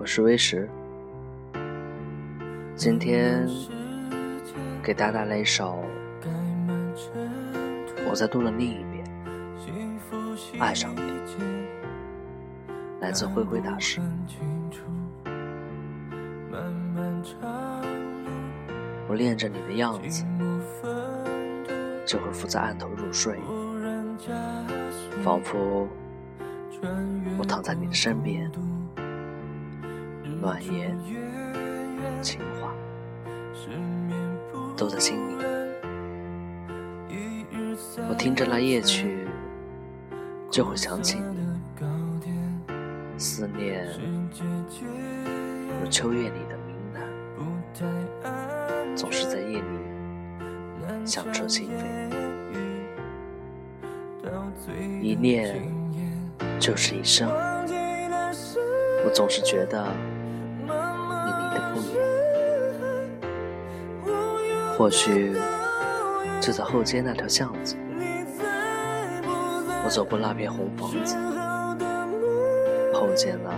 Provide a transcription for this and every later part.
我是微石，今天给大家带来一首我在读的另一边《爱上你》，来自灰灰大师。我恋着你的样子，就会伏在案头入睡，仿佛我躺在你的身边。暖言、情话都在心里。我听着那夜曲，就会想起你。思念如秋月里的明兰，总是在夜里响彻心扉。一念就是一生，我总是觉得。或许就在后街那条巷子，我走过那片红房子，碰见了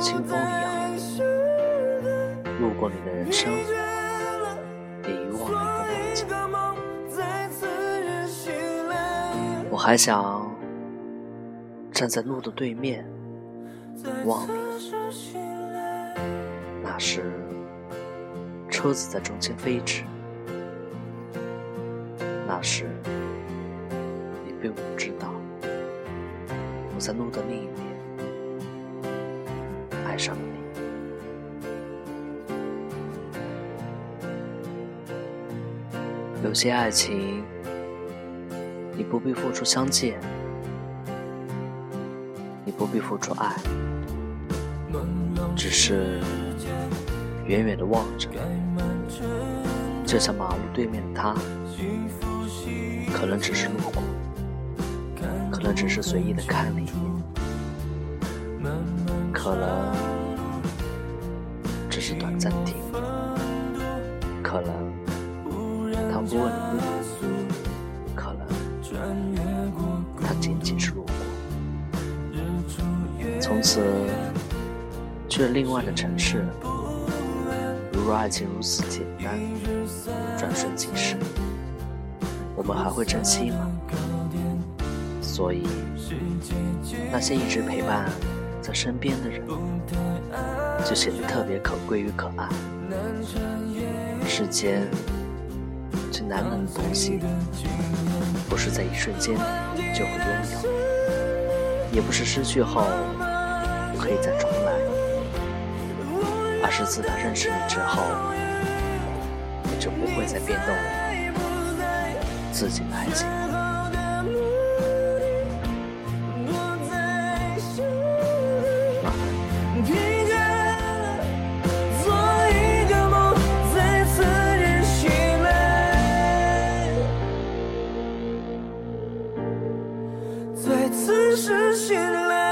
清风一样的你。路过你的人生，也遗忘了一个梦境。我还想站在路的对面望你，那时车子在中间飞驰。那时，你并不知道，我在路的另一边爱上了你。有些爱情，你不必付出相见，你不必付出爱，只是远远的望着，就像马路对面的他。可能只是路过，可能只是随意的看了一眼，可能只是短暂停留，可能他不问你，可能他仅仅是路过。从此去了另外的城市，如若爱情如此简单，转瞬即逝。我们还会珍惜吗？所以，那些一直陪伴在身边的人，就显得特别可贵与可爱。世间最难能的东西，不是在一瞬间就会拥有，也不是失去后可以再重来，而是自他认识你之后，你就不会再变动了。自己后的目的，不再，疲倦，做一个梦，在日醒来。